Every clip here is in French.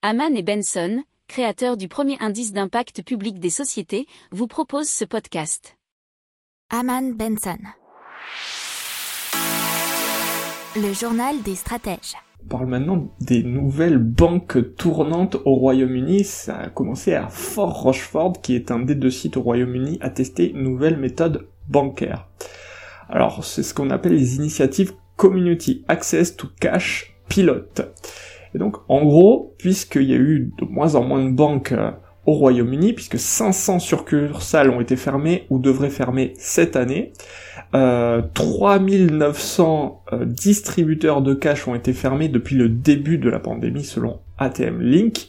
Haman et Benson, créateurs du premier indice d'impact public des sociétés, vous proposent ce podcast. Haman Benson. Le journal des stratèges. On parle maintenant des nouvelles banques tournantes au Royaume-Uni. Ça a commencé à Fort Rochefort, qui est un des deux sites au Royaume-Uni à tester une nouvelle méthode bancaire. Alors, c'est ce qu'on appelle les initiatives Community Access to Cash Pilot. Et donc, en gros, puisqu'il y a eu de moins en moins de banques euh, au Royaume-Uni, puisque 500 succursales ont été fermées ou devraient fermer cette année, euh, 3900 euh, distributeurs de cash ont été fermés depuis le début de la pandémie selon ATM Link.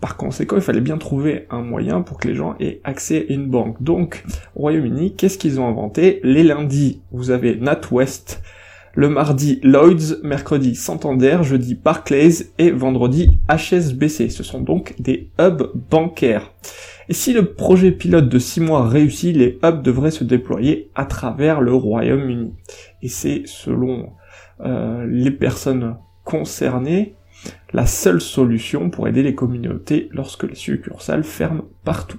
Par conséquent, il fallait bien trouver un moyen pour que les gens aient accès à une banque. Donc, au Royaume-Uni, qu'est-ce qu'ils ont inventé? Les lundis, vous avez NatWest, le mardi Lloyds, mercredi Santander, jeudi Barclays et vendredi HSBC. Ce sont donc des hubs bancaires. Et si le projet pilote de 6 mois réussit, les hubs devraient se déployer à travers le Royaume-Uni. Et c'est selon euh, les personnes concernées la seule solution pour aider les communautés lorsque les succursales ferment partout.